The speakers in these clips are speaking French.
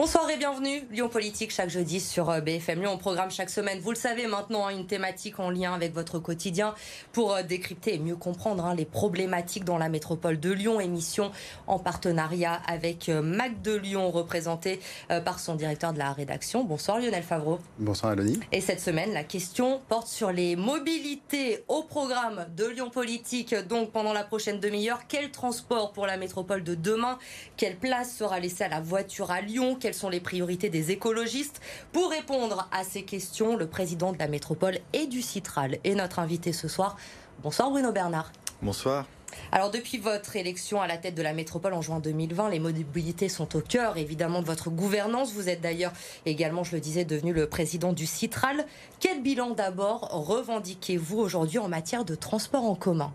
Bonsoir et bienvenue. Lyon Politique chaque jeudi sur euh, BFM Lyon. On programme chaque semaine, vous le savez maintenant, hein, une thématique en lien avec votre quotidien pour euh, décrypter et mieux comprendre hein, les problématiques dans la métropole de Lyon. Émission en partenariat avec euh, Mac de Lyon, représenté par son directeur de la rédaction. Bonsoir Lionel Favreau. Bonsoir Alonie. Et cette semaine, la question porte sur les mobilités au programme de Lyon Politique. Donc pendant la prochaine demi-heure, quel transport pour la métropole de demain? Quelle place sera laissée à la voiture à Lyon? Quelles sont les priorités des écologistes Pour répondre à ces questions, le président de la métropole et du Citral est notre invité ce soir. Bonsoir Bruno Bernard. Bonsoir. Alors depuis votre élection à la tête de la métropole en juin 2020, les mobilités sont au cœur évidemment de votre gouvernance. Vous êtes d'ailleurs également, je le disais, devenu le président du Citral. Quel bilan d'abord revendiquez-vous aujourd'hui en matière de transport en commun?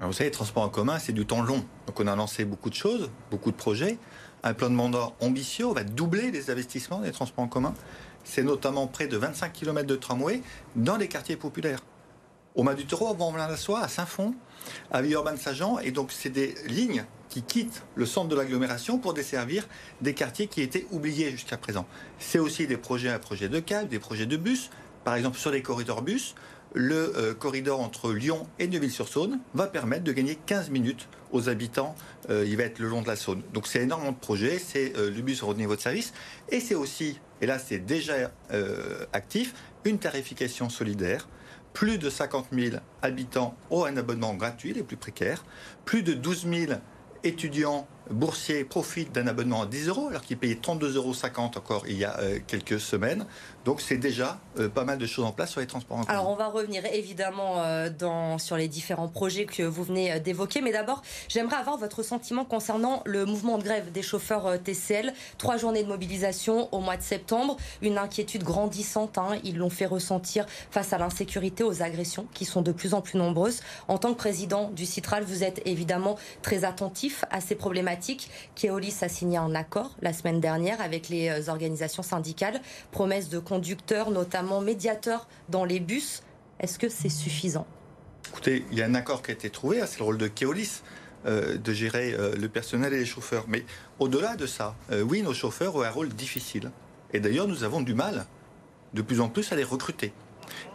Vous savez, transport en commun, c'est du temps long. Donc on a lancé beaucoup de choses, beaucoup de projets un plan de mandat ambitieux. Va doubler les investissements des transports en commun. C'est notamment près de 25 km de tramway dans les quartiers populaires. Au Mas du Taureau, à Bon-Vlain-la-Soie, à Saint-Fond, à Villeurbanne-Saint-Jean. Et donc, c'est des lignes qui quittent le centre de l'agglomération pour desservir des quartiers qui étaient oubliés jusqu'à présent. C'est aussi des projets, un projet de cale, des projets de bus. Par exemple, sur les corridors bus, le euh, corridor entre Lyon et Neuville-sur-Saône va permettre de gagner 15 minutes aux habitants. Euh, il va être le long de la Saône. Donc c'est énormément de projets, c'est euh, le bus au niveau de service. Et c'est aussi, et là c'est déjà actif, une tarification solidaire. Plus de 50 000 habitants ont un abonnement gratuit, les plus précaires. Plus de 12 000 étudiants boursiers profitent d'un abonnement à 10 euros, alors qu'ils payaient 32,50 euros encore il y a euh, quelques semaines. Donc c'est déjà euh, pas mal de choses en place sur les transports en commun. Alors on va revenir évidemment euh, sur les différents projets que vous venez d'évoquer, mais d'abord j'aimerais avoir votre sentiment concernant le mouvement de grève des chauffeurs TCL. Trois journées de mobilisation au mois de septembre, une inquiétude grandissante, hein. ils l'ont fait ressentir face à l'insécurité, aux agressions qui sont de plus en plus nombreuses. En tant que président du Citral, vous êtes évidemment très attentif à ces problématiques Keolis a signé un accord la semaine dernière avec les euh, organisations syndicales, promesse de conducteurs, notamment médiateurs dans les bus. Est-ce que c'est suffisant? Écoutez, il y a un accord qui a été trouvé, hein, c'est le rôle de Keolis. Euh, de gérer euh, le personnel et les chauffeurs. Mais au-delà de ça, oui, nos chauffeurs ont un rôle difficile. Et d'ailleurs, nous avons du mal de plus en plus à les recruter.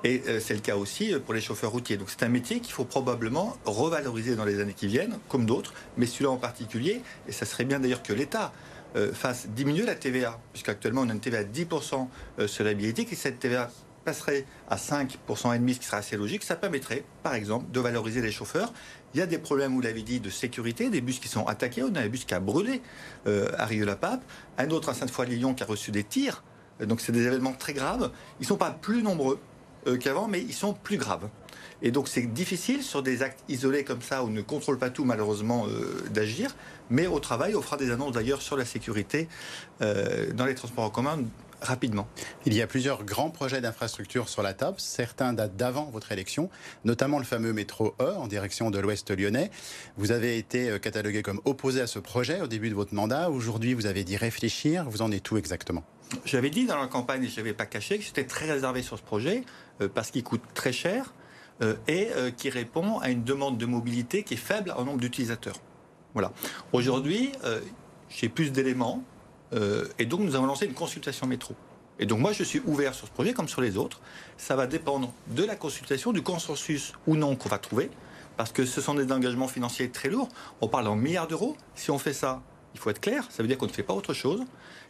Et euh, c'est le cas aussi euh, pour les chauffeurs routiers. Donc c'est un métier qu'il faut probablement revaloriser dans les années qui viennent, comme d'autres, mais celui-là en particulier, et ça serait bien d'ailleurs que l'État euh, fasse diminuer la TVA, puisqu'actuellement on a une TVA à 10% sur la et cette TVA passerait à 5% et demi, ce qui sera assez logique, ça permettrait, par exemple, de valoriser les chauffeurs. Il y a des problèmes, vous l'avez dit, de sécurité, des bus qui sont attaqués. On a un bus qui a brûlé à Rieux-la-Pape, un autre à Sainte-Foy-Lyon qui a reçu des tirs. Donc c'est des événements très graves. Ils ne sont pas plus nombreux, qu'avant, mais ils sont plus graves. Et donc c'est difficile sur des actes isolés comme ça, où on ne contrôle pas tout malheureusement, euh, d'agir. Mais au travail, on fera des annonces d'ailleurs sur la sécurité euh, dans les transports en commun rapidement. Il y a plusieurs grands projets d'infrastructure sur la table. Certains datent d'avant votre élection, notamment le fameux métro E en direction de l'Ouest lyonnais. Vous avez été catalogué comme opposé à ce projet au début de votre mandat. Aujourd'hui, vous avez dit réfléchir. Vous en êtes tout exactement? J'avais dit dans la campagne, et je n'avais pas caché, que j'étais très réservé sur ce projet. Euh, parce qu'il coûte très cher euh, et euh, qui répond à une demande de mobilité qui est faible en nombre d'utilisateurs. Voilà. Aujourd'hui, j'ai plus d'éléments et donc nous avons lancé une consultation métro. Et donc moi, je suis ouvert sur ce projet comme sur les autres. Ça va dépendre de la consultation, du consensus ou non qu'on va trouver, parce que ce sont des engagements financiers très lourds. On parle en milliards d'euros. Si on fait ça, il faut être clair, ça veut dire qu'on ne fait pas autre chose.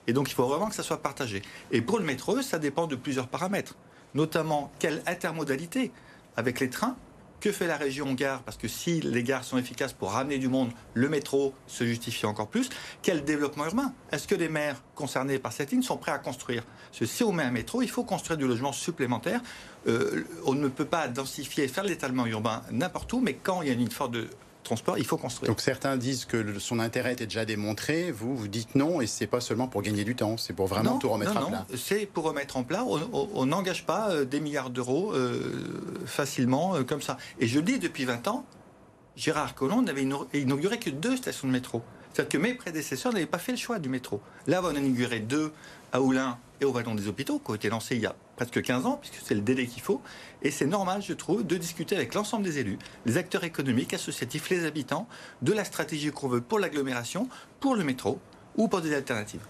Et donc il faut vraiment que ça soit partagé. Et pour le métro, ça dépend de plusieurs paramètres notamment quelle intermodalité avec les trains que fait la région gare Parce que si les gares sont efficaces pour ramener du monde, le métro se justifie encore plus. Quel développement urbain? Est-ce que les maires concernés par cette ligne sont prêts à construire? Parce que si on met un métro, il faut construire du logement supplémentaire. Euh, on ne peut pas densifier, faire l'étalement urbain n'importe où, mais quand il y a une forte de transport, il faut construire. Donc certains disent que son intérêt était déjà démontré, vous, vous dites non, et c'est pas seulement pour gagner du temps, c'est pour vraiment tout remettre en plat. C'est pour remettre en plat, on n'engage pas euh, des milliards d'euros euh, facilement euh, comme ça. Et je le dis depuis 20 ans, Gérard Collomb n'avait inauguré que deux stations de métro. C'est-à-dire que mes prédécesseurs n'avaient pas fait le choix du métro. Là, on a inauguré deux à Oulin et au Vallon des Hôpitaux, qui ont été lancés il y a presque 15 ans, puisque c'est le délai qu'il faut. Et c'est normal, je trouve, de discuter avec l'ensemble des élus, les acteurs économiques, associatifs, les habitants, de la stratégie qu'on veut pour l'agglomération, pour le métro ou pour des alternatives.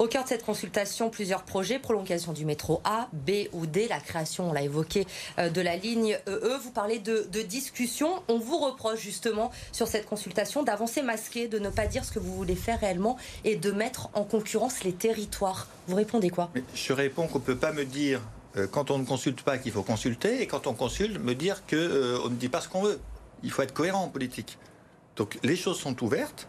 Au cœur de cette consultation, plusieurs projets, prolongation du métro A, B ou D, la création, on l'a évoqué, euh, de la ligne EE. Vous parlez de, de discussion. On vous reproche justement sur cette consultation d'avancer masqué, de ne pas dire ce que vous voulez faire réellement et de mettre en concurrence les territoires. Vous répondez quoi? Je réponds qu'on ne peut pas me dire euh, quand on ne consulte pas qu'il faut consulter et quand on consulte me dire qu'on euh, ne dit pas ce qu'on veut. Il faut être cohérent en politique. Donc les choses sont ouvertes.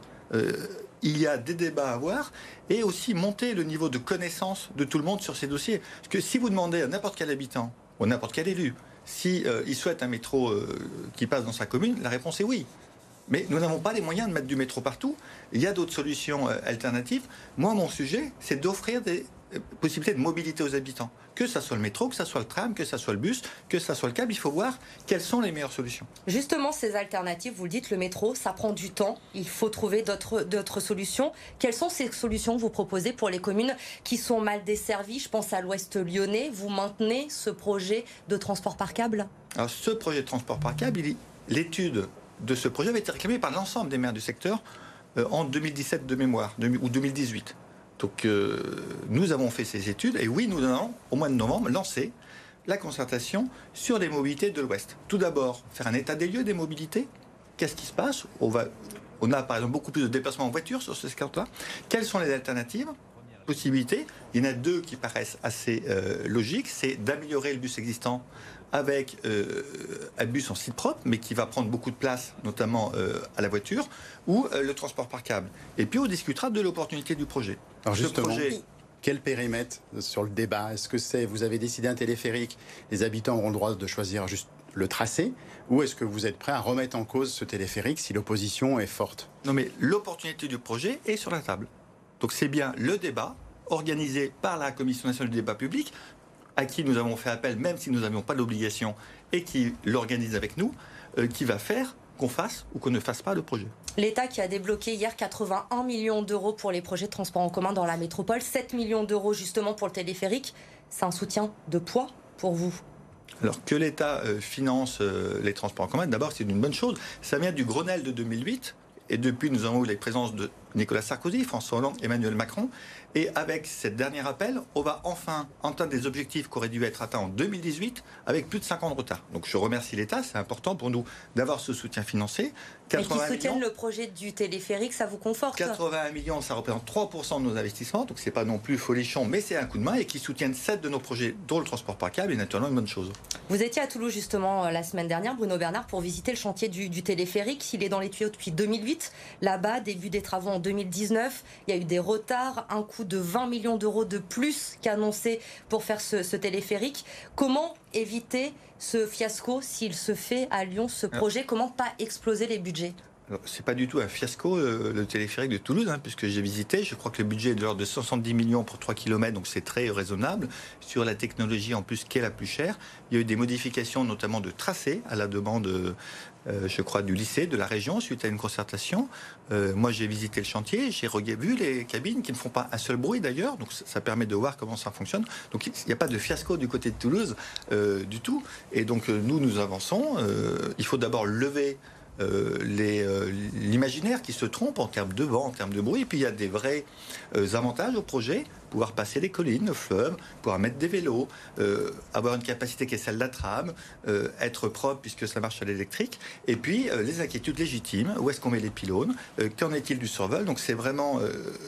Il y a des débats à avoir et aussi monter le niveau de connaissance de tout le monde sur ces dossiers. Parce que si vous demandez à n'importe quel habitant ou n'importe quel élu si il souhaite un métro qui passe dans sa commune, la réponse est oui. Mais nous n'avons pas les moyens de mettre du métro partout. Il y a d'autres solutions alternatives. Moi, mon sujet, c'est d'offrir des possibilités de mobilité aux habitants que ce soit le métro, que ce soit le tram, que ce soit le bus, que ce soit le câble, il faut voir quelles sont les meilleures solutions. Justement, ces alternatives, vous le dites, le métro, ça prend du temps, il faut trouver d'autres solutions. Quelles sont ces solutions que vous proposez pour les communes qui sont mal desservies? Je pense à l'ouest lyonnais, vous maintenez ce projet de transport par câble? Alors ce projet de transport par câble, l'étude de ce projet avait été réclamée par l'ensemble des maires du secteur euh, en 2017 de mémoire, ou 2018. Donc euh, nous avons fait ces études et oui, nous allons au mois de novembre lancer la concertation sur les mobilités de l'Ouest. Tout d'abord, faire un état des lieux des mobilités. Qu'est-ce qui se passe? On, on a par exemple beaucoup plus de déplacements en voiture sur ce secteur-là. Quelles sont les alternatives? Possibilités. Il y en a deux qui paraissent assez euh, logiques. C'est d'améliorer le bus existant avec euh, un bus en site propre, mais qui va prendre beaucoup de place, notamment à la voiture, ou le transport par câble. Et puis on discutera de l'opportunité du projet. Alors justement, quel périmètre sur le débat? Est-ce que c'est, vous avez décidé un téléphérique, les habitants auront le droit de choisir juste le tracé? Ou est-ce que vous êtes prêt à remettre en cause ce téléphérique si l'opposition est forte? Non mais l'opportunité du projet est sur la table. Donc c'est bien le débat organisé par la Commission nationale du débat public, à qui nous avons fait appel même si nous n'avions pas l'obligation, et qui l'organise avec nous, euh, qui va faire qu'on fasse ou qu'on ne fasse pas le projet. L'État qui a débloqué hier 81 millions d'euros pour les projets de transport en commun dans la métropole, 7 millions d'euros justement pour le téléphérique, c'est un soutien de poids pour vous alors que l'État euh, finance euh, les transports en commun, d'abord c'est une bonne chose. Ça vient du Grenelle de 2008 et depuis nous avons eu la présence de Nicolas Sarkozy, François Hollande, Emmanuel Macron. Et avec cette dernière appel, on va enfin atteindre des objectifs qui auraient dû être atteints en 2018 avec plus de 5 ans de retard. Donc je remercie l'État, c'est important pour nous d'avoir ce soutien financier. Et qui soutiennent le projet du téléphérique, ça vous conforte 81 millions, ça représente 3% de nos investissements, donc c'est pas non plus folichon, mais c'est un coup de main et qui soutiennent 7 de nos projets, dont le transport par câble, est naturellement une bonne chose. Vous étiez à Toulouse justement euh, la semaine dernière, Bruno Bernard, pour visiter le chantier du, du téléphérique. Il est dans les tuyaux depuis 2008. Là-bas, début des travaux en 2019. Il y a eu des retards, un coût de 20 millions d'euros de plus qu'annoncé pour faire ce, téléphérique. Comment éviter ce fiasco s'il se fait à Lyon, ce projet? Comment pas exploser les budgets? C'est pas du tout un fiasco, euh, le téléphérique de Toulouse, hein, puisque j'ai visité. Je crois que le budget est de l'ordre de 70 millions pour 3 km, donc c'est très raisonnable. Sur la technologie, en plus, qui est la plus chère, il y a eu des modifications, notamment de tracé, à la demande, euh, je crois, du lycée, de la région, suite à une concertation. Euh, moi, j'ai visité le chantier, j'ai vu les cabines qui ne font pas un seul bruit d'ailleurs, donc ça permet de voir comment ça fonctionne. Donc il n'y a pas de fiasco du côté de Toulouse du tout. Et donc nous, nous avançons. il faut d'abord lever euh, euh, l'imaginaire qui se trompe en termes de vent, en termes de bruit. Et puis il y a des vrais euh, avantages au projet. Pouvoir passer les collines, le fleuve, pouvoir mettre des vélos, avoir une capacité qui est celle de la tram, être propre puisque ça marche à l'électrique, et puis les inquiétudes légitimes, où est-ce qu'on met les pylônes, qu'en est-il du survol, donc c'est vraiment,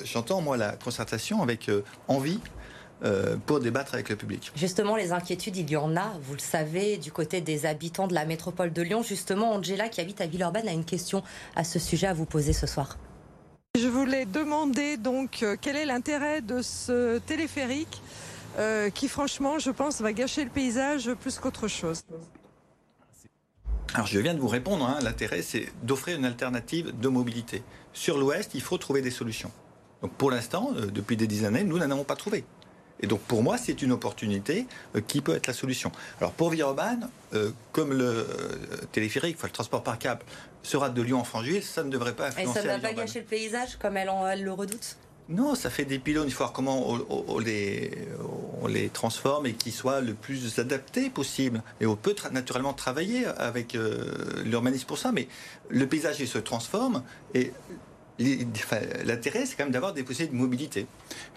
j'entends moi la concertation avec envie euh, pour débattre avec le public. Justement, les inquiétudes, il y en a, vous le savez, du côté des habitants de la métropole de Lyon. Justement, Angela, qui habite à Villeurbanne, a une question à ce sujet à vous poser ce soir. Je voulais demander donc euh, quel est l'intérêt de ce téléphérique euh, qui, franchement, je pense, va gâcher le paysage plus qu'autre chose. Alors je viens de vous répondre, hein. l'intérêt c'est d'offrir une alternative de mobilité. Sur l'Ouest, il faut trouver des solutions. Donc pour l'instant, depuis des dizaines d'années, nous n'en avons pas trouvé. Et donc pour moi, c'est une opportunité euh, qui peut être la solution. Alors pour Villeurbanne, euh, comme le euh, téléphérique, enfin, le transport par câble sera de Lyon en Francheville, ça ne devrait pas influencer. Et ça ne va pas gâcher le paysage comme elle, le redoute? Non, ça fait des pylônes. Il faut voir comment on, les, on les, transforme et qu'ils soient le plus adaptés possible. Et on peut naturellement travailler avec l'urbanisme pour ça, mais le paysage il se transforme et l'intérêt, c'est quand même d'avoir des possibilités de mobilité.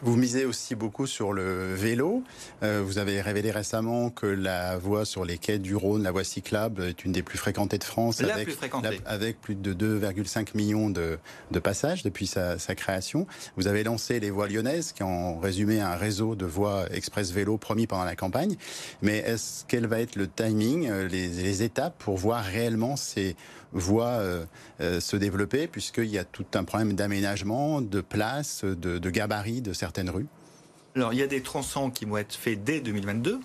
Vous misez aussi beaucoup sur le vélo. Euh, vous avez révélé récemment que la voie sur les quais du Rhône, la voie cyclable, est une des plus fréquentées de France. La avec, plus fréquentée. avec plus de 2,5 millions de, de, passages depuis sa, sa, création. Vous avez lancé les voies lyonnaises, qui ont résumé un réseau de voies express vélo promis pendant la campagne. Mais est-ce quel va être le timing, euh, les, les étapes pour voir réellement ces voit euh, euh, se développer, puisqu'il y a tout un problème d'aménagement, de place, de, gabarit de certaines rues Alors, il y a des tronçons qui vont être faits dès 2022.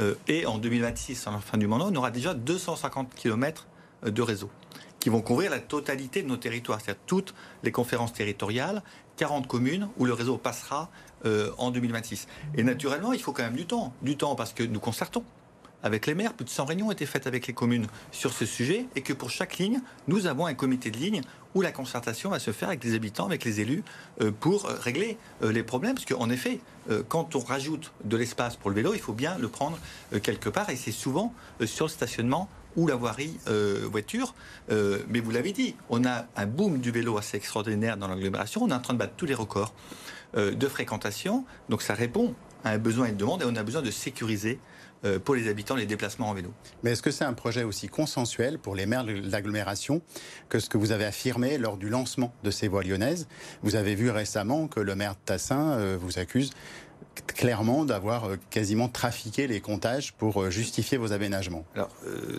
Euh, et en 2026, à la fin du mandat, on aura déjà 250 km de réseau qui vont couvrir la totalité de nos territoires, c'est-à-dire toutes les conférences territoriales, 40 communes où le réseau passera en 2026. Et naturellement, il faut quand même du temps. Du temps parce que nous concertons avec les maires. Plus de 100 réunions ont été faites avec les communes sur ce sujet et que pour chaque ligne, nous avons un comité de ligne où la concertation va se faire avec les habitants, avec les élus, euh, pour euh, régler euh, les problèmes. Parce qu'en effet, quand on rajoute de l'espace pour le vélo, il faut bien le prendre quelque part et c'est souvent sur le stationnement ou la voirie voiture. mais vous l'avez dit, on a un boom du vélo assez extraordinaire dans l'agglomération. On est en train de battre tous les records de fréquentation. Donc ça répond à un besoin et une demande et on a besoin de sécuriser pour les habitants les déplacements en vélo. Mais est-ce que c'est un projet aussi consensuel pour les maires de l'agglomération que ce que vous avez affirmé lors du lancement de ces voies lyonnaises? Vous avez vu récemment que le maire de Tassin euh, vous accuse clairement d'avoir euh, quasiment trafiqué les comptages pour justifier vos aménagements. Alors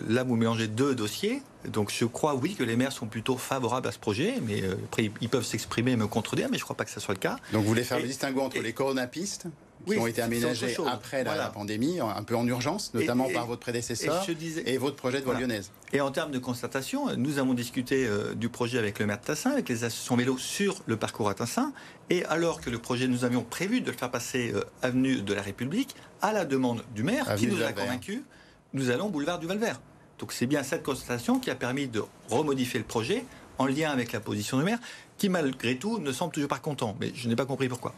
là, vous mélangez deux dossiers. Donc je crois, oui, que les maires sont plutôt favorables à ce projet, mais après, ils peuvent s'exprimer et me contredire, mais je ne crois pas que ce soit le cas. Donc vous voulez faire le distinguo entre les coronapistes? Qui ont été aménagés après la, pandémie, un peu en urgence, notamment par votre prédécesseur et, votre projet de voie lyonnaise. Et en termes de constatation, nous avons discuté euh, du projet avec le maire de Tassin, avec les associations vélo sur le parcours à Tassin, et alors que le projet, nous avions prévu de le faire passer euh, avenue de la République, à la demande du maire, qui nous a convaincus, nous allons boulevard du Valvert. Donc c'est bien cette constatation qui a permis de remodifier le projet en lien avec la position du maire, qui malgré tout ne semble toujours pas content. Mais je n'ai pas compris pourquoi.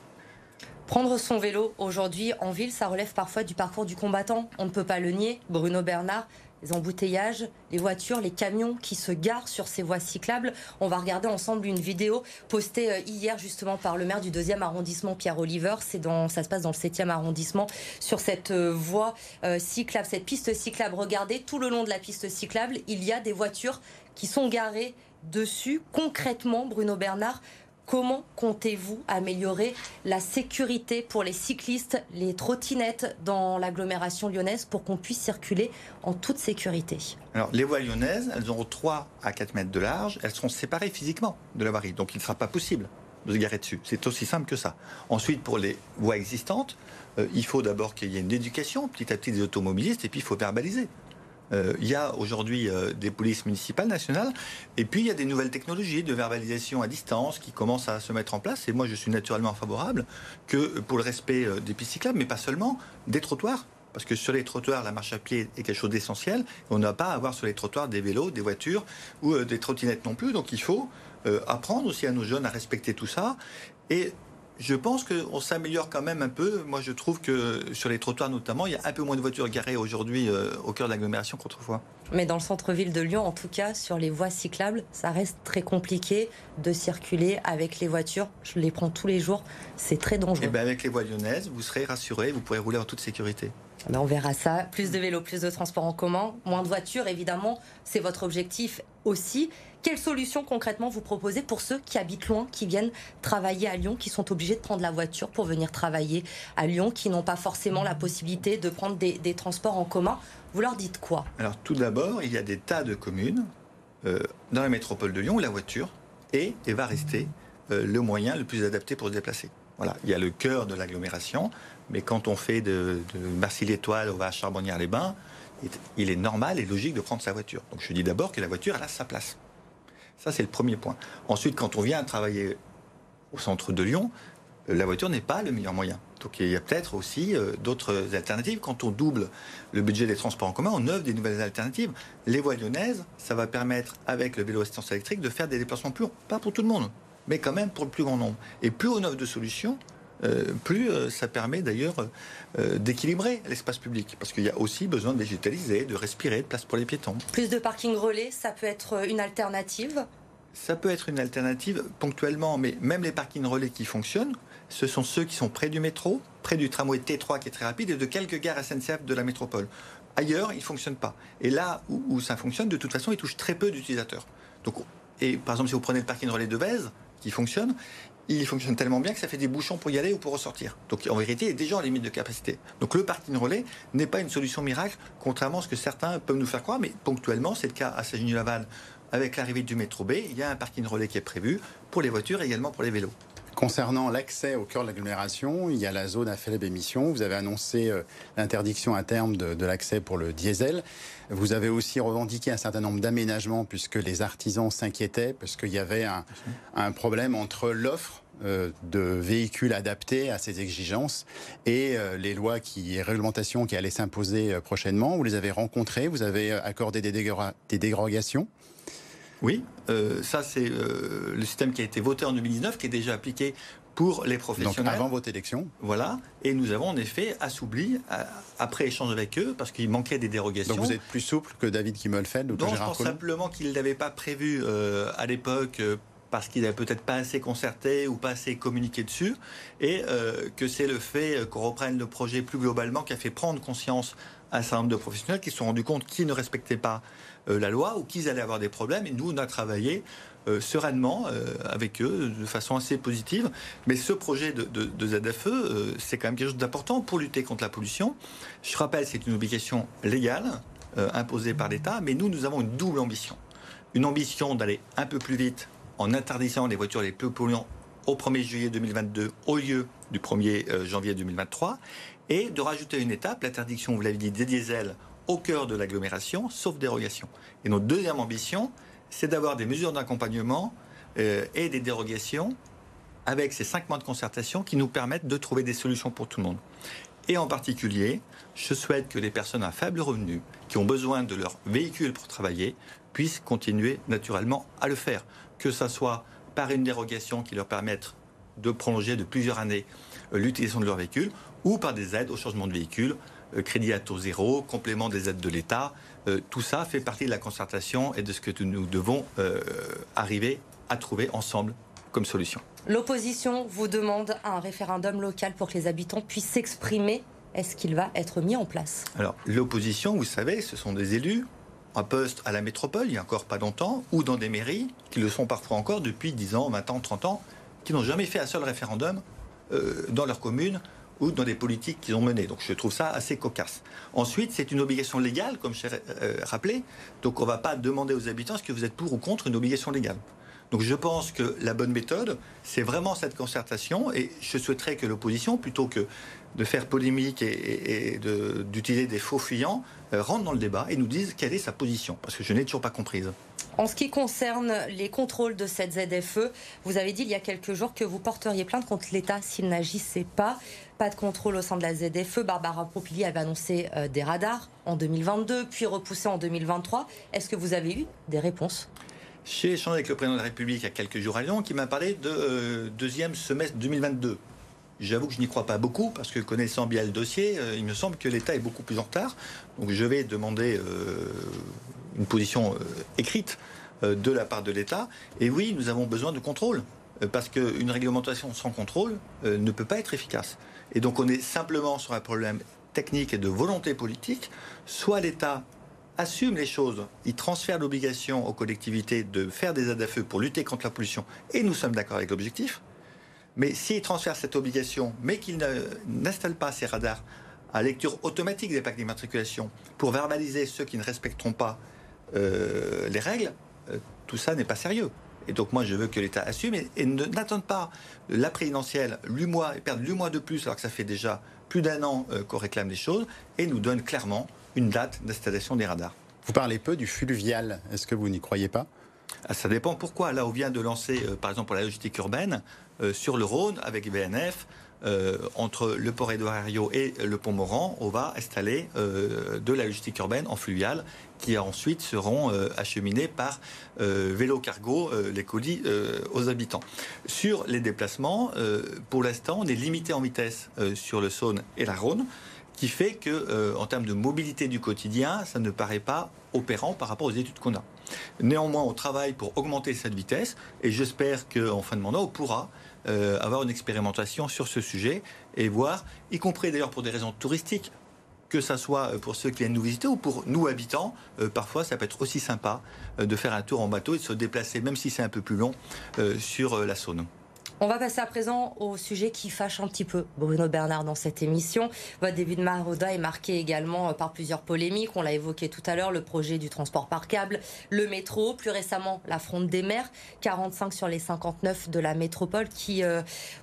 Prendre son vélo aujourd'hui en ville, ça relève parfois du parcours du combattant. On ne peut pas le nier. Bruno Bernard, les embouteillages, les voitures, les camions qui se garent sur ces voies cyclables. On va regarder ensemble une vidéo postée euh, hier justement par le maire du deuxième arrondissement, Pierre Oliver. C'est dans, ça se passe dans le septième arrondissement sur cette euh, voie euh, cyclable, cette piste cyclable. Regardez, tout le long de la piste cyclable, il y a des voitures qui sont garées dessus. Concrètement, Bruno Bernard, Comment comptez-vous améliorer la sécurité pour les cyclistes, les trottinettes dans l'agglomération lyonnaise pour qu'on puisse circuler en toute sécurité? Alors, les voies lyonnaises, elles auront 3 à 4 mètres de large. Elles seront séparées physiquement de la voirie. Donc, il ne sera pas possible de se garer dessus. C'est aussi simple que ça. Ensuite, pour les voies existantes, euh, il faut d'abord qu'il y ait une éducation petit à petit des automobilistes et puis il faut verbaliser. Euh, il y a aujourd'hui euh, des polices municipales nationales, et puis il y a des nouvelles technologies de verbalisation à distance qui commencent à se mettre en place. Et moi, je suis naturellement favorable que pour le respect euh, des pistes cyclables, mais pas seulement, des trottoirs. Parce que sur les trottoirs, la marche à pied est quelque chose d'essentiel. On n'a pas avoir sur les trottoirs des vélos, des voitures ou des trottinettes non plus. Donc il faut apprendre aussi à nos jeunes à respecter tout ça. Et je pense qu'on s'améliore quand même un peu. Moi, je trouve que sur les trottoirs notamment, il y a un peu moins de voitures garées aujourd'hui euh, au cœur de l'agglomération qu'autrefois. Mais dans le centre-ville de Lyon, en tout cas, sur les voies cyclables, ça reste très compliqué de circuler avec les voitures. Je les prends tous les jours. C'est très dangereux. Et eh bien avec les voies lyonnaises, vous serez rassuré, vous pourrez rouler en toute sécurité. Eh ben, on verra ça. Plus de vélos, plus de transports en commun, moins de voitures, évidemment. C'est votre objectif aussi. Quelles solutions concrètement vous proposez pour ceux qui habitent loin, qui viennent travailler à Lyon, qui sont obligés de prendre la voiture pour venir travailler à Lyon, qui n'ont pas forcément la possibilité de prendre des, transports en commun? Vous leur dites quoi? Alors tout d'abord, il y a des tas de communes euh, dans la métropole de Lyon où la voiture est et va rester euh, le moyen le plus adapté pour se déplacer. Voilà, il y a le cœur de l'agglomération, mais quand on fait de, de Marcy-l'Étoile, on va à Charbonnières-les-Bains, il est normal et logique de prendre sa voiture. Donc je dis d'abord que la voiture, elle a sa place. Ça, c'est le premier point. Ensuite, quand on vient travailler au centre de Lyon, euh, la voiture n'est pas le meilleur moyen. Donc il y a peut-être aussi euh, d'autres alternatives. Quand on double le budget des transports en commun, on offre des nouvelles alternatives. Les voies lyonnaises, ça va permettre, avec le vélo assistance électrique, de faire des déplacements plus, pas pour tout le monde, mais quand même pour le plus grand nombre. Et plus on offre de solutions, plus euh, ça permet d'ailleurs euh, d'équilibrer l'espace public. Parce qu'il y a aussi besoin de végétaliser, de respirer, de place pour les piétons. Plus de parking relais, ça peut être une alternative? Ça peut être une alternative ponctuellement, mais même les parkings relais qui fonctionnent, ce sont ceux qui sont près du métro, près du tramway T3 qui est très rapide et de quelques gares SNCF de la métropole. Ailleurs, il ne fonctionne pas. Et là où, ça fonctionne, de toute façon, il touche très peu d'utilisateurs. Donc, et par exemple, si vous prenez le parking relais de Vèze, qui fonctionne, il fonctionne tellement bien que ça fait des bouchons pour y aller ou pour ressortir. Donc en vérité, il est déjà en limite de capacité. Donc le parking relais n'est pas une solution miracle, contrairement à ce que certains peuvent nous faire croire, mais ponctuellement, c'est le cas à Sagny-Laval avec l'arrivée du métro B, il y a un parking relais qui est prévu pour les voitures et également pour les vélos. Concernant l'accès au cœur de l'agglomération, il y a la zone à faible émission. Vous avez annoncé euh, l'interdiction à terme de, l'accès pour le diesel. Vous avez aussi revendiqué un certain nombre d'aménagements puisque les artisans s'inquiétaient parce qu'il y avait un, problème entre l'offre euh, de véhicules adaptés à ces exigences et euh, les lois qui et réglementations qui allaient s'imposer prochainement. Vous les avez rencontrés, vous avez accordé des, des dérogations. Oui, euh, ça c'est euh, le système qui a été voté en 2019, qui est déjà appliqué pour les professionnels. Donc avant votre élection Voilà, et nous avons en effet assoupli, euh, après échange avec eux, parce qu'il manquait des dérogations. Donc vous êtes plus souple que David Kimmelfeld ou que Gérard je pense simplement qu'il n'avait pas prévu à l'époque parce qu'il n'avait peut-être pas assez concerté ou pas assez communiqué dessus, et que c'est le fait qu'on reprenne le projet plus globalement qui a fait prendre conscience à un certain nombre de professionnels qui se sont rendus compte qu'ils ne respectaient pas la loi ou qu'ils allaient avoir des problèmes. Et nous, on a travaillé euh, sereinement euh, avec eux de façon assez positive. Mais ce projet de, de, ZFE, c'est quand même quelque chose d'important pour lutter contre la pollution. Je rappelle, c'est une obligation légale imposée par l'État, mais nous, nous avons une double ambition. Une ambition d'aller un peu plus vite en interdisant les voitures les plus polluantes au 1er juillet 2022 au lieu du 1er janvier 2023 et de rajouter une étape, l'interdiction, vous l'avez dit, des diesels au cœur de l'agglomération, sauf dérogation. Et notre deuxième ambition, c'est d'avoir des mesures d'accompagnement euh, et des dérogations avec ces cinq mois de concertation qui nous permettent de trouver des solutions pour tout le monde. Et en particulier, je souhaite que les personnes à faible revenu, qui ont besoin de leur véhicule pour travailler, puissent continuer naturellement à le faire. Que ce soit par une dérogation qui leur permette de prolonger de plusieurs années euh, l'utilisation de leur véhicule, ou par des aides au changement de véhicule, crédit à taux zéro, complément des aides de l'État. Euh, tout ça fait partie de la concertation et de ce que nous devons euh, arriver à trouver ensemble comme solution. L'opposition vous demande un référendum local pour que les habitants puissent s'exprimer. Est-ce qu'il va être mis en place? Alors, l'opposition, vous savez, ce sont des élus en poste à la métropole, il n'y a encore pas longtemps, ou dans des mairies, qui le sont parfois encore depuis 10 ans, 20 ans, 30 ans, qui n'ont jamais fait un seul référendum dans leur commune ou dans des politiques qu'ils ont menées. Donc je trouve ça assez cocasse. Ensuite, c'est une obligation légale, comme je l'ai euh, rappelé. Donc on ne va pas demander aux habitants est-ce que vous êtes pour ou contre une obligation légale. Donc je pense que la bonne méthode, c'est vraiment cette concertation. Et je souhaiterais que l'opposition, plutôt que de faire polémique et, d'utiliser des faux fuyants, euh, rentre dans le débat et nous dise quelle est sa position. Parce que je n'ai toujours pas comprise. En ce qui concerne les contrôles de cette ZFE, vous avez dit il y a quelques jours que vous porteriez plainte contre l'État s'il n'agissait pas. Pas de contrôle au sein de la ZFE. Barbara Popili avait annoncé euh, des radars en 2022, puis repoussé en 2023. Est-ce que vous avez eu des réponses? J'ai échangé avec le président de la République il y a quelques jours à Lyon qui m'a parlé de euh, deuxième semestre 2022. J'avoue que je n'y crois pas beaucoup parce que connaissant bien le dossier, euh, il me semble que l'État est beaucoup plus en retard. Donc je vais demander une position écrite de la part de l'État. Et oui, nous avons besoin de contrôle parce qu'une réglementation sans contrôle ne peut pas être efficace et donc on est simplement sur un problème technique et de volonté politique, soit l'État assume les choses, il transfère l'obligation aux collectivités de faire des aides à feu pour lutter contre la pollution, et nous sommes d'accord avec l'objectif, mais s'il transfère cette obligation, mais qu'il n'installe pas ces radars à lecture automatique des plaques d'immatriculation pour verbaliser ceux qui ne respecteront pas euh, les règles, euh, tout ça n'est pas sérieux. Et donc moi, je veux que l'État assume et, n'attende pas la présidentielle, mois et perdre le mois de plus alors que ça fait déjà plus d'un an euh, qu'on réclame des choses et nous donne clairement une date d'installation des radars. Vous parlez peu du fluvial. Est-ce que vous n'y croyez pas? Ah, ça dépend pourquoi. Là, on vient de lancer, euh, par exemple, pour la logistique urbaine, euh, sur le Rhône, avec BNF, euh, entre le port Édouard et le pont Moran, on va installer euh, de la logistique urbaine en fluvial qui ensuite seront euh, acheminés par vélo cargo, les colis aux habitants. Sur les déplacements, pour l'instant, on est limité en vitesse sur le Saône et la Rhône qui fait que, en termes de mobilité du quotidien, ça ne paraît pas opérant par rapport aux études qu'on a. Néanmoins, on travaille pour augmenter cette vitesse et j'espère qu'en fin de mandat, on pourra avoir une expérimentation sur ce sujet et voir, y compris d'ailleurs pour des raisons touristiques, que ça soit pour ceux qui viennent nous visiter ou pour nous habitants, euh, parfois ça peut être aussi sympa euh, de faire un tour en bateau et de se déplacer, même si c'est un peu plus long, euh, sur la Saône. On va passer à présent au sujet qui fâche un petit peu Bruno Bernard dans cette émission. Votre début de Maroda est marqué également par plusieurs polémiques. On l'a évoqué tout à l'heure, le projet du transport par câble, le métro, plus récemment la fronde des mers, 45 sur les 59 de la métropole qui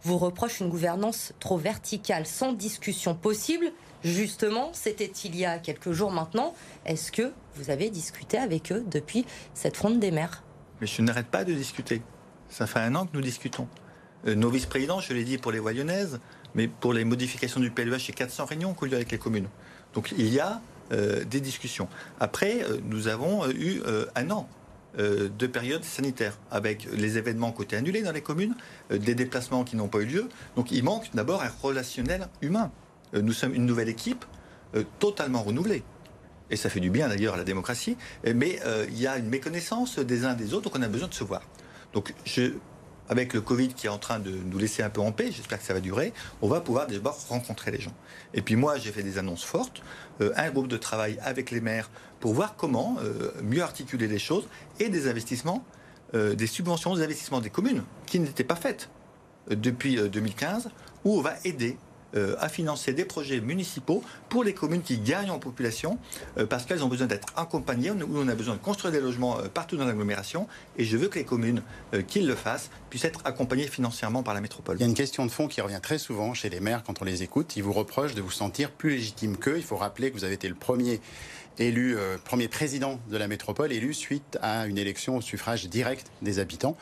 vous reproche une gouvernance trop verticale, sans discussion possible Justement, c'était il y a quelques jours maintenant. Est-ce que vous avez discuté avec eux depuis cette fronde des mers? Mais je n'arrête pas de discuter. Ça fait un an que nous discutons. Euh, nos vice-présidents, je l'ai dit pour les Voyonnaises, mais pour les modifications du PLUH, a 400 réunions qu'on a avec les communes. Donc il y a euh, des discussions. Après, euh, nous avons eu un an de période sanitaire, avec les événements côté annulés dans les communes, des déplacements qui n'ont pas eu lieu. Donc il manque d'abord un relationnel humain. Euh, nous sommes une nouvelle équipe euh, totalement renouvelée. Et ça fait du bien d'ailleurs à la démocratie. Mais euh, il y a une méconnaissance des uns des autres, donc on a besoin de se voir. Donc avec le Covid qui est en train de nous laisser un peu en paix, j'espère que ça va durer, on va pouvoir d'abord rencontrer les gens. Et puis moi, j'ai fait des annonces fortes, un groupe de travail avec les maires pour voir comment mieux articuler les choses et des investissements, des subventions, des investissements des communes qui n'étaient pas faites depuis 2015, où on va aider euh, à financer des projets municipaux pour les communes qui gagnent en population euh, parce qu'elles ont besoin d'être accompagnées, où on a besoin de construire des logements euh, partout dans l'agglomération et je veux que les communes qui le fassent puissent être accompagnées financièrement par la métropole. Il y a une question de fond qui revient très souvent chez les maires quand on les écoute. Ils vous reprochent de vous sentir plus légitime qu'eux. Il faut rappeler que vous avez été le premier élu, premier président de la métropole, élu suite à une élection au suffrage direct des habitants.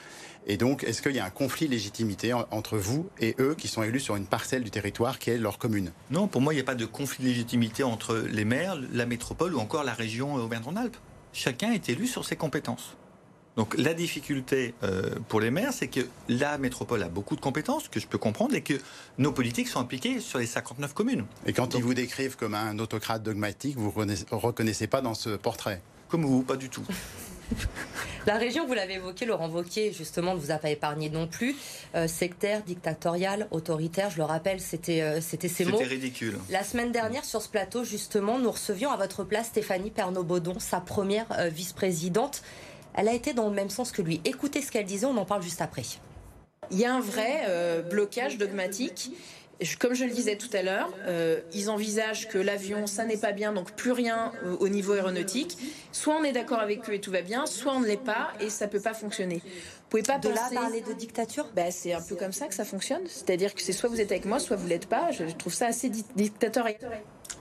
Et donc, est-ce qu'il y a un conflit de légitimité entre vous et eux qui sont élus sur une parcelle du territoire qui est leur commune? Non, pour moi, il n'y a pas de conflit de légitimité entre les maires, la métropole ou encore la région Auvergne-Rhône-Alpes. Chacun est élu sur ses compétences. Donc la difficulté euh, pour les maires, c'est que la métropole a beaucoup de compétences, que je peux comprendre, et que nos politiques sont appliquées sur les 59 communes. Et quand ils vous décrivent comme un autocrate dogmatique, vous ne reconnaissez pas dans ce portrait? Comme vous, pas du tout. La région, vous l'avez évoqué, Laurent Wauquiez, justement, ne vous a pas épargné non plus. Euh, sectaire, dictatorial, autoritaire, je le rappelle, c'était euh, c'était ces mots. C'était ridicule. La semaine dernière, sur ce plateau, justement, nous recevions à votre place Stéphanie Pernod-Baudon, sa première euh, vice-présidente. Elle a été dans le même sens que lui. Écoutez ce qu'elle disait, on en parle juste après. Il y a un vrai blocage dogmatique comme je le disais tout à l'heure, euh, ils envisagent que l'avion, ça n'est pas bien, donc plus rien au niveau aéronautique. Soit on est d'accord avec eux et tout va bien, soit on ne l'est pas et ça peut pas fonctionner. Vous pouvez pas de là parler de dictature? Bah, C'est un peu comme ça que ça fonctionne. C'est-à-dire que c'est soit vous êtes avec moi, soit vous l'êtes pas. Je trouve ça assez dictatorial.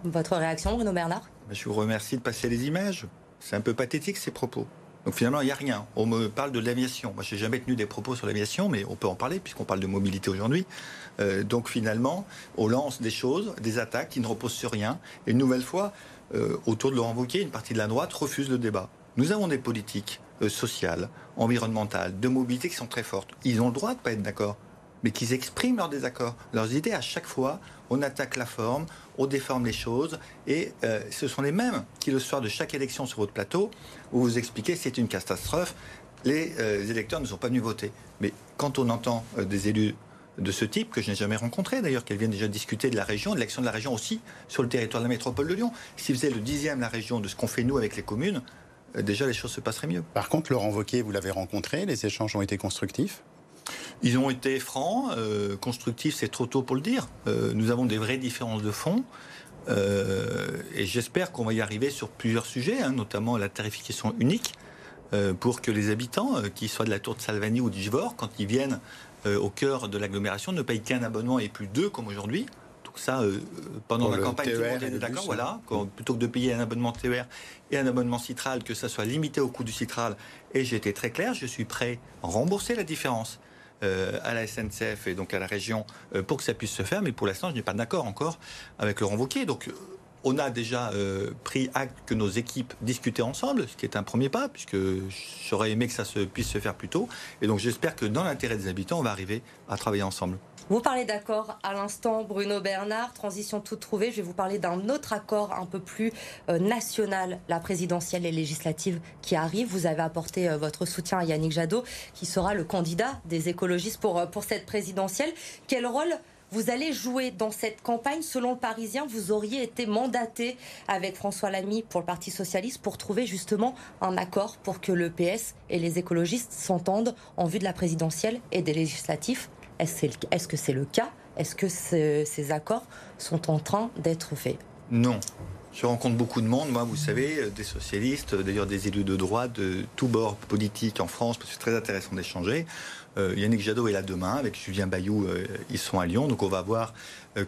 Votre réaction, Bruno Bernard? Je vous remercie de passer les images. C'est un peu pathétique ces propos. Donc finalement, il n'y a rien. On me parle de l'aviation. Moi, je n'ai jamais tenu des propos sur l'aviation, mais on peut en parler puisqu'on parle de mobilité aujourd'hui. Euh, donc finalement, on lance des choses, des attaques qui ne reposent sur rien. Et une nouvelle fois, euh, autour de Laurent Wauquiez, une partie de la droite refuse le débat. Nous avons des politiques euh, sociales, environnementales, de mobilité qui sont très fortes. Ils ont le droit de ne pas être d'accord, mais qu'ils expriment leurs désaccords, leurs idées à chaque fois. On attaque la forme, on déforme les choses, et ce sont les mêmes qui, le soir de chaque élection sur votre plateau, vous vous expliquez c'est une catastrophe, les électeurs ne sont pas venus voter. Mais quand on entend des élus de ce type, que je n'ai jamais rencontré d'ailleurs, qu'elle vient déjà discuter de la région, de l'action de la région aussi sur le territoire de la métropole de Lyon. Si vous êtes le dixième la région de ce qu'on fait nous avec les communes, euh, déjà les choses se passeraient mieux. Par contre, Laurent Wauquiez, vous l'avez rencontré, les échanges ont été constructifs? Ils ont été francs, euh, constructifs, c'est trop tôt pour le dire. Euh, nous avons des vraies différences de fond. et j'espère qu'on va y arriver sur plusieurs sujets, hein, notamment la tarification unique, pour que les habitants, qui soient de la Tour de Salvani ou du Givor, quand ils viennent euh, au cœur de l'agglomération ne paye qu'un abonnement et plus deux comme aujourd'hui. Donc ça, euh, pendant la campagne, tout le monde est d'accord. Voilà, plutôt que de payer un abonnement TER et un abonnement Citral, que ça soit limité au coût du Citral. Et j'ai été très clair, je suis prêt à rembourser la différence. Euh, à la SNCF et donc à la région pour que ça puisse se faire, mais pour l'instant, je n'ai pas d'accord encore avec Laurent Wauquiez. Donc, on a déjà euh, pris acte que nos équipes discutaient ensemble, ce qui est un premier pas, puisque j'aurais aimé que ça se, puisse se faire plus tôt. Et donc j'espère que dans l'intérêt des habitants, on va arriver à travailler ensemble. Vous parlez d'accord à l'instant, Bruno Bernard, transition toute trouvée. Je vais vous parler d'un autre accord un peu plus euh, national, la présidentielle et législative qui arrive. Vous avez apporté euh, votre soutien à Yannick Jadot, qui sera le candidat des écologistes pour, pour cette présidentielle. Quel rôle vous allez jouer dans cette campagne. Selon le Parisien, vous auriez été mandaté avec François Lamy pour le Parti Socialiste pour trouver justement un accord pour que le PS et les écologistes s'entendent en vue de la présidentielle et des législatifs. Est-ce que c'est le cas? Est-ce que ces accords sont en train d'être faits? Non. Je rencontre beaucoup de monde, moi, vous savez, euh, des socialistes, euh, d'ailleurs des élus de droite, de tous bords politiques en France, parce que c'est très intéressant d'échanger. Euh, Yannick Jadot est là demain, avec Julien Bayou, ils sont à Lyon, donc on va voir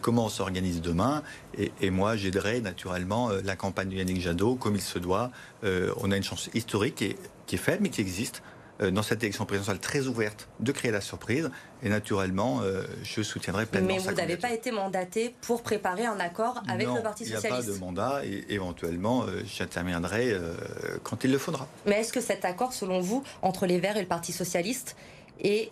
comment on s'organise demain. Et, moi, j'aiderai naturellement la campagne de Yannick Jadot, comme il se doit. on a une chance historique qui est, qui est faible, mais qui existe. Euh, dans cette élection présidentielle très ouverte de créer la surprise. Et naturellement, euh, je soutiendrai pleinement Mais vous n'avez pas été mandaté pour préparer un accord avec le Parti Socialiste Il n'y a pas de mandat et éventuellement, euh, j'interviendrai quand il le faudra. Mais est-ce que cet accord, selon vous, entre les Verts et le Parti Socialiste est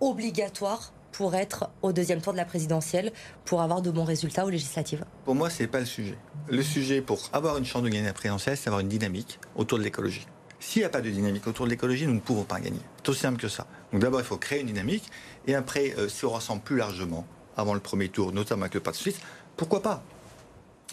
obligatoire pour être au deuxième tour de la présidentielle, pour avoir de bons résultats aux législatives Pour moi, ce n'est pas le sujet. Le sujet pour avoir une chance de gagner la présidentielle, c'est avoir une dynamique autour de l'écologie. S'il n'y a pas de dynamique autour de l'écologie, nous ne pouvons pas gagner. C'est aussi simple que ça. Donc d'abord, il faut créer une dynamique. Et après, euh, si on rassemble plus largement, avant le premier tour, notamment avec le Parti Suisse, pourquoi pas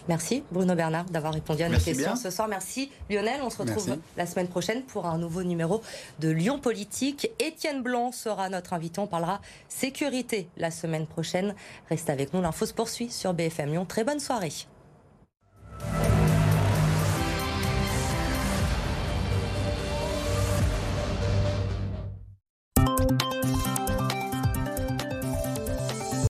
Merci Bruno Bernard d'avoir répondu à nos questions ce soir. Merci Lionel. On se retrouve la semaine prochaine pour un nouveau numéro de Lyon Politique. Étienne Blanc sera notre invité. On parlera sécurité la semaine prochaine. Restez avec nous. L'info se poursuit sur BFM Lyon. Très bonne soirée.